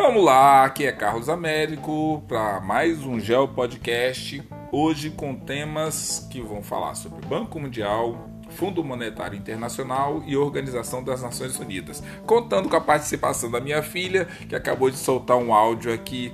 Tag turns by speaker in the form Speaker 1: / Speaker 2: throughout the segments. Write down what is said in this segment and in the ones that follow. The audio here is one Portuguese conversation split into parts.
Speaker 1: Vamos lá, aqui é Carlos Américo para mais um Geo Podcast. Hoje com temas que vão falar sobre Banco Mundial, Fundo Monetário Internacional e Organização das Nações Unidas. Contando com a participação da minha filha, que acabou de soltar um áudio aqui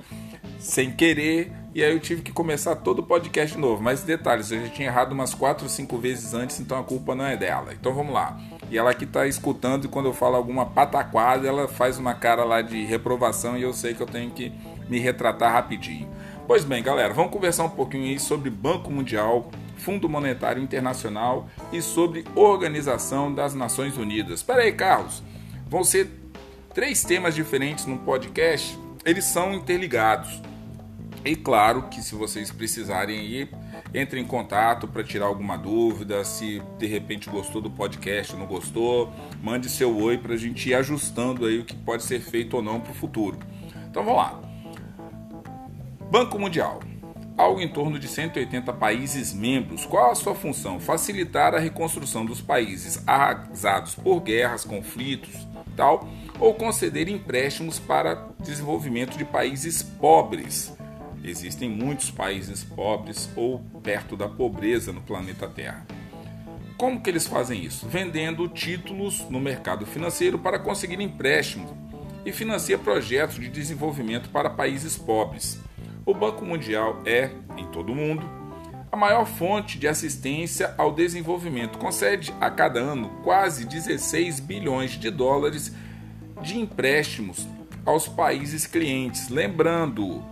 Speaker 1: sem querer, e aí eu tive que começar todo o podcast novo. Mas detalhes, eu já tinha errado umas 4 ou 5 vezes antes, então a culpa não é dela. Então vamos lá. E ela que está escutando e quando eu falo alguma pataquada, ela faz uma cara lá de reprovação e eu sei que eu tenho que me retratar rapidinho. Pois bem, galera, vamos conversar um pouquinho aí sobre Banco Mundial, Fundo Monetário Internacional e sobre Organização das Nações Unidas. Espera aí, Carlos. Vão ser três temas diferentes no podcast. Eles são interligados. E claro que se vocês precisarem ir, entre em contato para tirar alguma dúvida, se de repente gostou do podcast não gostou, mande seu oi para a gente ir ajustando aí o que pode ser feito ou não para o futuro. Então vamos lá. Banco Mundial. Algo em torno de 180 países membros. Qual a sua função? Facilitar a reconstrução dos países arrasados por guerras, conflitos, tal, ou conceder empréstimos para desenvolvimento de países pobres Existem muitos países pobres ou perto da pobreza no planeta Terra. Como que eles fazem isso? Vendendo títulos no mercado financeiro para conseguir empréstimos e financia projetos de desenvolvimento para países pobres. O Banco Mundial é, em todo o mundo, a maior fonte de assistência ao desenvolvimento. Concede a cada ano quase 16 bilhões de dólares de empréstimos aos países clientes. Lembrando,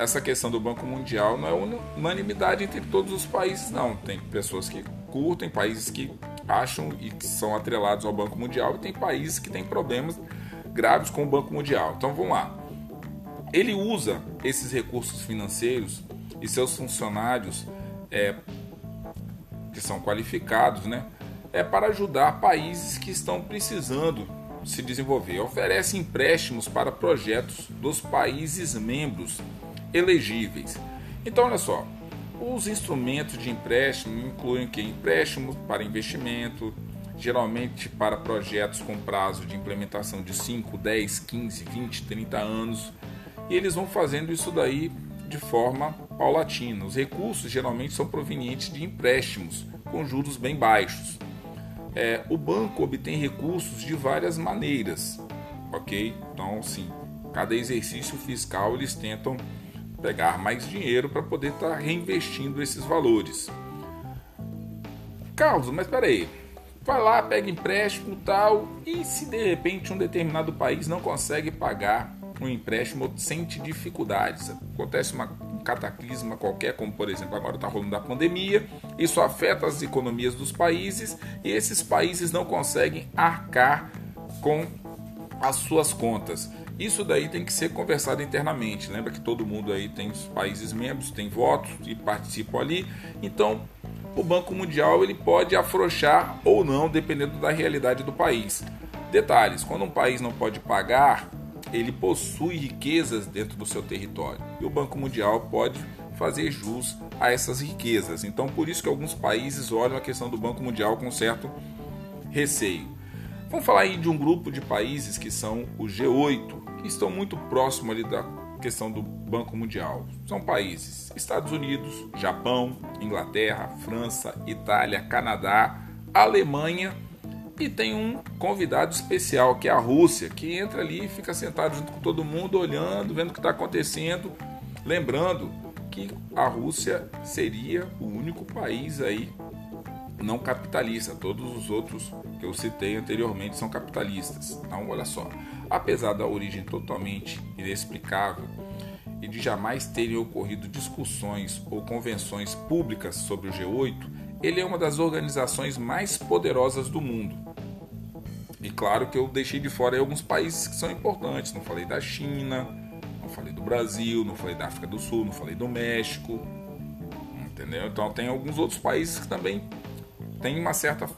Speaker 1: essa questão do Banco Mundial não é unanimidade entre todos os países, não. Tem pessoas que curtem, países que acham e que são atrelados ao Banco Mundial, e tem países que têm problemas graves com o Banco Mundial. Então vamos lá. Ele usa esses recursos financeiros e seus funcionários, é, que são qualificados, né, é para ajudar países que estão precisando se desenvolver. Oferece empréstimos para projetos dos países membros elegíveis. Então, olha só, os instrumentos de empréstimo incluem que empréstimo para investimento, geralmente para projetos com prazo de implementação de 5, 10, 15, 20, 30 anos, e eles vão fazendo isso daí de forma paulatina. Os recursos geralmente são provenientes de empréstimos com juros bem baixos. É, o banco obtém recursos de várias maneiras, ok? Então, sim, cada exercício fiscal eles tentam pegar mais dinheiro para poder estar tá reinvestindo esses valores. Carlos, mas espera aí. Vai lá, pega empréstimo tal, e se de repente um determinado país não consegue pagar um empréstimo, sente dificuldades. Acontece uma, um cataclisma qualquer, como por exemplo agora está rolando a pandemia, isso afeta as economias dos países e esses países não conseguem arcar com as suas contas. Isso daí tem que ser conversado internamente. Lembra que todo mundo aí tem os países membros, tem votos e participam ali. Então, o Banco Mundial ele pode afrouxar ou não, dependendo da realidade do país. Detalhes: quando um país não pode pagar, ele possui riquezas dentro do seu território e o Banco Mundial pode fazer jus a essas riquezas. Então, por isso que alguns países olham a questão do Banco Mundial com certo receio. Vamos falar aí de um grupo de países que são o G8, que estão muito próximo ali da questão do Banco Mundial. São países Estados Unidos, Japão, Inglaterra, França, Itália, Canadá, Alemanha e tem um convidado especial que é a Rússia, que entra ali e fica sentado junto com todo mundo, olhando, vendo o que está acontecendo. Lembrando que a Rússia seria o único país aí não capitalista. Todos os outros que eu citei anteriormente são capitalistas. Então, olha só. Apesar da origem totalmente inexplicável e de jamais terem ocorrido discussões ou convenções públicas sobre o G8, ele é uma das organizações mais poderosas do mundo. E claro que eu deixei de fora alguns países que são importantes. Não falei da China, não falei do Brasil, não falei da África do Sul, não falei do México. Entendeu? Então tem alguns outros países que também têm uma certa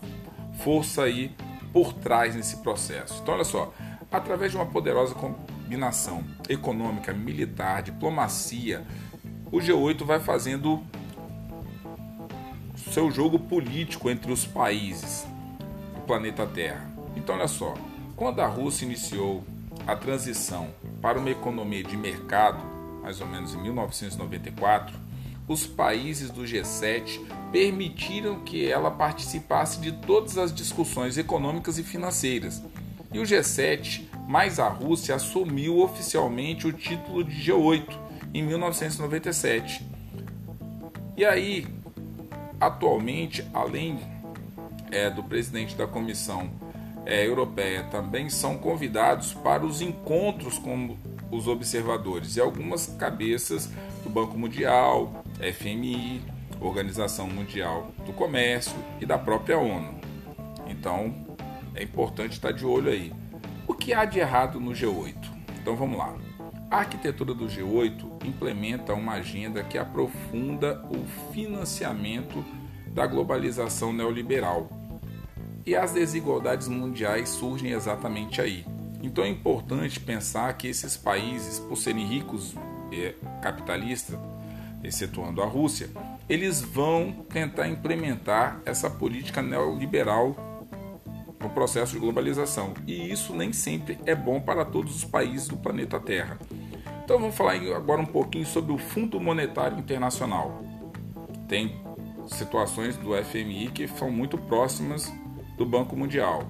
Speaker 1: força aí por trás nesse processo. Então olha só, através de uma poderosa combinação econômica, militar, diplomacia, o G8 vai fazendo seu jogo político entre os países do planeta Terra. Então, olha só, quando a Rússia iniciou a transição para uma economia de mercado, mais ou menos em 1994, os países do G7 permitiram que ela participasse de todas as discussões econômicas e financeiras. E o G7, mais a Rússia, assumiu oficialmente o título de G8 em 1997. E aí, atualmente, além é, do presidente da Comissão é, Europeia, também são convidados para os encontros com os observadores e algumas cabeças do Banco Mundial, FMI, Organização Mundial do Comércio e da própria ONU. Então, é importante estar de olho aí. O que há de errado no G8? Então vamos lá. A arquitetura do G8 implementa uma agenda que aprofunda o financiamento da globalização neoliberal. E as desigualdades mundiais surgem exatamente aí. Então é importante pensar que esses países, por serem ricos e capitalistas, excetuando a Rússia, eles vão tentar implementar essa política neoliberal no processo de globalização. E isso nem sempre é bom para todos os países do planeta Terra. Então vamos falar agora um pouquinho sobre o Fundo Monetário Internacional. Tem situações do FMI que são muito próximas do Banco Mundial.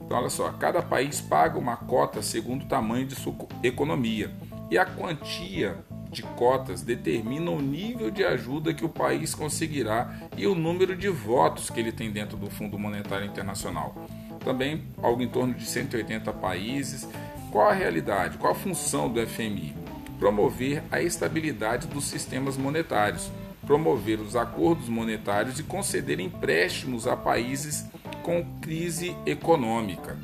Speaker 1: Então olha só, cada país paga uma cota segundo o tamanho de sua economia e a quantia de cotas determina o nível de ajuda que o país conseguirá e o número de votos que ele tem dentro do Fundo Monetário Internacional. Também algo em torno de 180 países. Qual a realidade? Qual a função do FMI? Promover a estabilidade dos sistemas monetários, promover os acordos monetários e conceder empréstimos a países com crise econômica.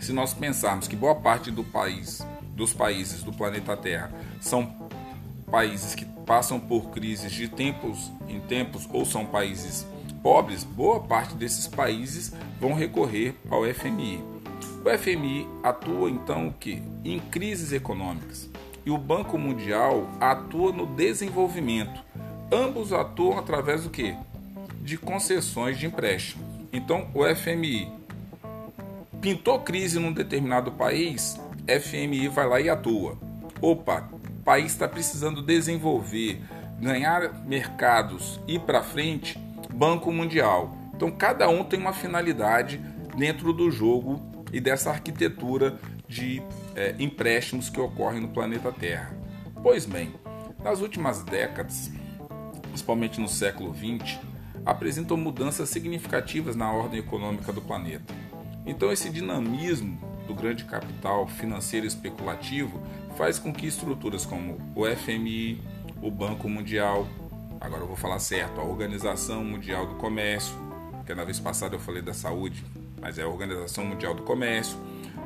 Speaker 1: Se nós pensarmos que boa parte do país dos países do planeta Terra são países que passam por crises de tempos em tempos ou são países pobres, boa parte desses países vão recorrer ao FMI. O FMI atua então que em crises econômicas e o Banco Mundial atua no desenvolvimento. Ambos atuam através do que? De concessões de empréstimo. Então o FMI pintou crise num determinado país, FMI vai lá e atua. Opa, o país está precisando desenvolver, ganhar mercados, ir para frente, Banco Mundial. Então cada um tem uma finalidade dentro do jogo e dessa arquitetura de é, empréstimos que ocorrem no planeta Terra. Pois bem, nas últimas décadas, principalmente no século XX, apresentam mudanças significativas na ordem econômica do planeta. Então esse dinamismo do grande capital financeiro especulativo faz com que estruturas como o FMI, o Banco Mundial, agora eu vou falar certo, a Organização Mundial do Comércio, que na vez passada eu falei da saúde, mas é a Organização Mundial do Comércio,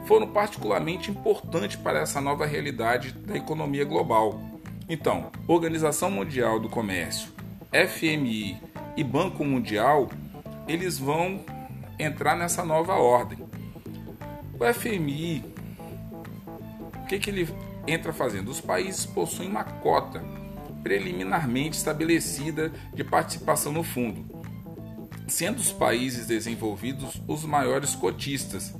Speaker 1: foram particularmente importantes para essa nova realidade da economia global. Então, Organização Mundial do Comércio, FMI e Banco Mundial, eles vão entrar nessa nova ordem. O FMI, o que, que ele entra fazendo? Os países possuem uma cota preliminarmente estabelecida de participação no fundo, sendo os países desenvolvidos os maiores cotistas,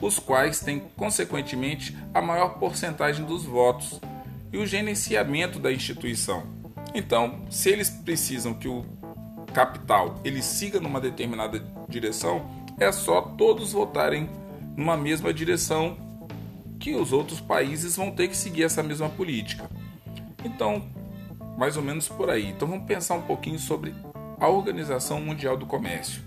Speaker 1: os quais têm, consequentemente, a maior porcentagem dos votos e o gerenciamento da instituição. Então, se eles precisam que o capital ele siga numa determinada direção, é só todos votarem numa mesma direção que os outros países vão ter que seguir essa mesma política. Então, mais ou menos por aí. Então vamos pensar um pouquinho sobre a Organização Mundial do Comércio.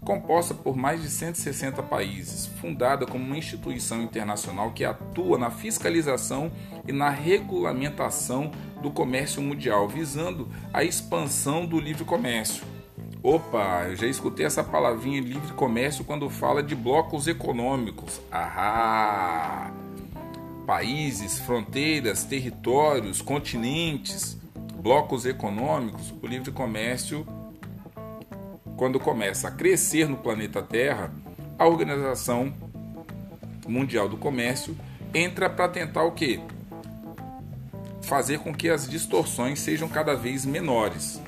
Speaker 1: Composta por mais de 160 países, fundada como uma instituição internacional que atua na fiscalização e na regulamentação do comércio mundial, visando a expansão do livre comércio Opa, eu já escutei essa palavrinha livre comércio quando fala de blocos econômicos. Ahá! Países, fronteiras, territórios, continentes, blocos econômicos, o livre comércio, quando começa a crescer no planeta Terra, a Organização Mundial do Comércio entra para tentar o quê? Fazer com que as distorções sejam cada vez menores.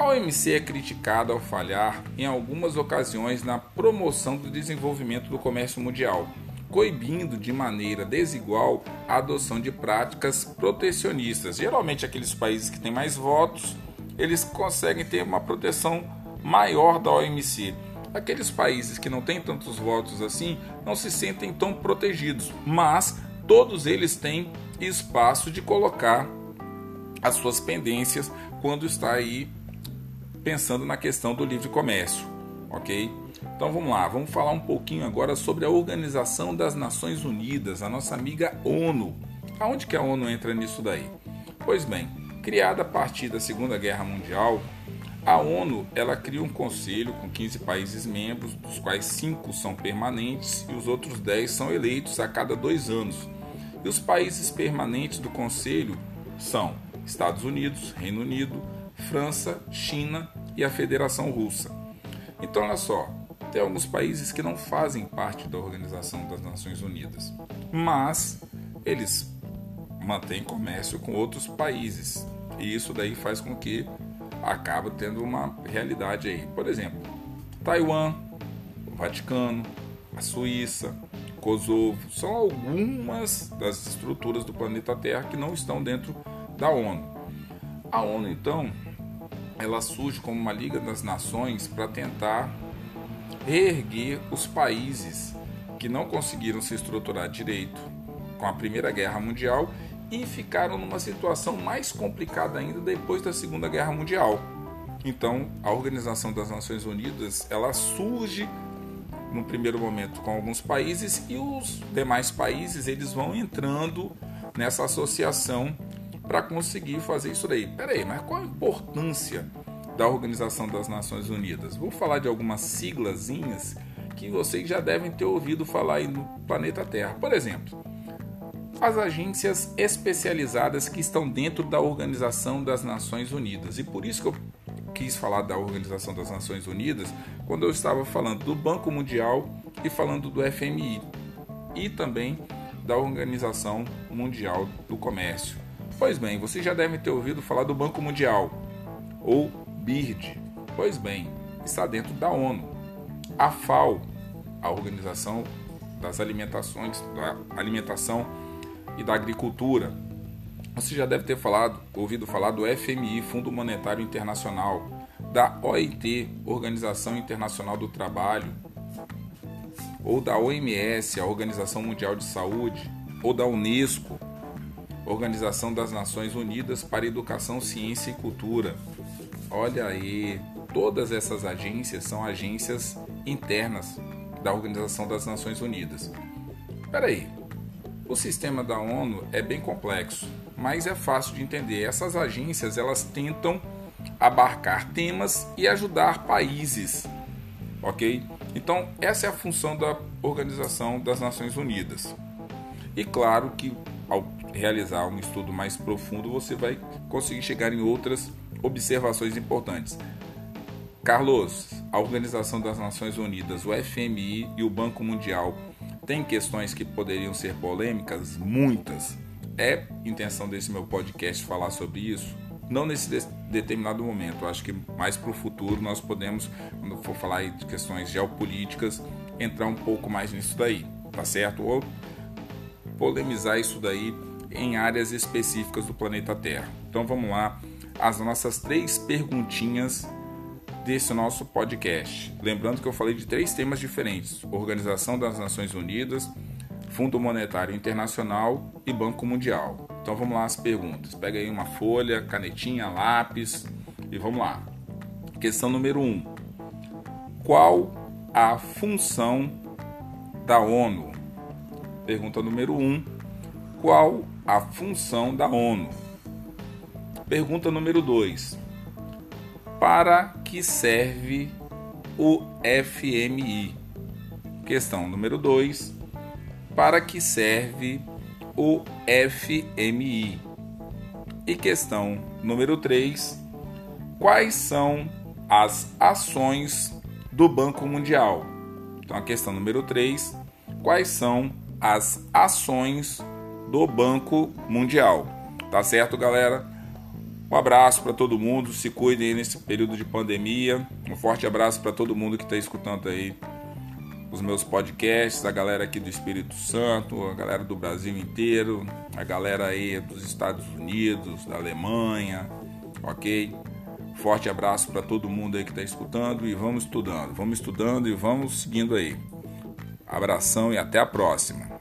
Speaker 1: A OMC é criticada ao falhar em algumas ocasiões na promoção do desenvolvimento do comércio mundial, coibindo de maneira desigual a adoção de práticas protecionistas. Geralmente aqueles países que têm mais votos, eles conseguem ter uma proteção maior da OMC. Aqueles países que não têm tantos votos assim não se sentem tão protegidos, mas todos eles têm espaço de colocar as suas pendências quando está aí pensando na questão do livre comércio, ok? Então vamos lá, vamos falar um pouquinho agora sobre a Organização das Nações Unidas, a nossa amiga ONU. Aonde que a ONU entra nisso daí? Pois bem, criada a partir da Segunda Guerra Mundial, a ONU ela cria um conselho com 15 países membros, dos quais 5 são permanentes e os outros 10 são eleitos a cada dois anos. E os países permanentes do Conselho são Estados Unidos, Reino Unido, França, China e a Federação Russa. Então, olha só, tem alguns países que não fazem parte da Organização das Nações Unidas, mas eles mantêm comércio com outros países e isso daí faz com que acaba tendo uma realidade aí. Por exemplo, Taiwan, o Vaticano, a Suíça, Kosovo, são algumas das estruturas do planeta Terra que não estão dentro da ONU. A ONU, então, ela surge como uma Liga das Nações para tentar reerguer os países que não conseguiram se estruturar direito com a Primeira Guerra Mundial e ficaram numa situação mais complicada ainda depois da Segunda Guerra Mundial. Então, a Organização das Nações Unidas, ela surge no primeiro momento com alguns países e os demais países eles vão entrando nessa associação para conseguir fazer isso daí. Peraí, mas qual a importância da Organização das Nações Unidas? Vou falar de algumas siglazinhas que vocês já devem ter ouvido falar aí no planeta Terra. Por exemplo, as agências especializadas que estão dentro da Organização das Nações Unidas. E por isso que eu quis falar da Organização das Nações Unidas quando eu estava falando do Banco Mundial e falando do FMI e também da Organização Mundial do Comércio. Pois bem, vocês já devem ter ouvido falar do Banco Mundial ou BIRD. Pois bem, está dentro da ONU. A FAO, a Organização das Alimentações, da Alimentação e da Agricultura, você já deve ter falado, ouvido falar do FMI, Fundo Monetário Internacional, da OIT, Organização Internacional do Trabalho, ou da OMS, a Organização Mundial de Saúde, ou da Unesco, Organização das Nações Unidas para Educação, Ciência e Cultura. Olha aí, todas essas agências são agências internas da Organização das Nações Unidas. Espera aí, o sistema da ONU é bem complexo, mas é fácil de entender. Essas agências elas tentam abarcar temas e ajudar países, ok? Então essa é a função da Organização das Nações Unidas. E claro que ao realizar um estudo mais profundo você vai conseguir chegar em outras observações importantes. Carlos, a Organização das Nações Unidas, o FMI e o Banco Mundial tem questões que poderiam ser polêmicas? Muitas. É intenção desse meu podcast falar sobre isso? Não nesse de determinado momento. Acho que mais para o futuro nós podemos, quando for falar de questões geopolíticas, entrar um pouco mais nisso daí, tá certo? Ou polemizar isso daí em áreas específicas do planeta Terra. Então vamos lá, as nossas três perguntinhas desse nosso podcast. Lembrando que eu falei de três temas diferentes: Organização das Nações Unidas, Fundo Monetário Internacional e Banco Mundial. Então vamos lá as perguntas. Pega aí uma folha, canetinha, lápis e vamos lá. Questão número 1. Um. Qual a função da ONU? Pergunta número 1. Um. Qual a função da ONU? Pergunta número 2 para que serve o FMI? Questão número 2. Para que serve o FMI? E questão número 3. Quais são as ações do Banco Mundial? Então, a questão número 3. Quais são as ações do Banco Mundial? Tá certo, galera? Um abraço para todo mundo, se cuidem nesse período de pandemia. Um forte abraço para todo mundo que está escutando aí os meus podcasts, a galera aqui do Espírito Santo, a galera do Brasil inteiro, a galera aí dos Estados Unidos, da Alemanha, ok? Forte abraço para todo mundo aí que está escutando e vamos estudando, vamos estudando e vamos seguindo aí. Abração e até a próxima.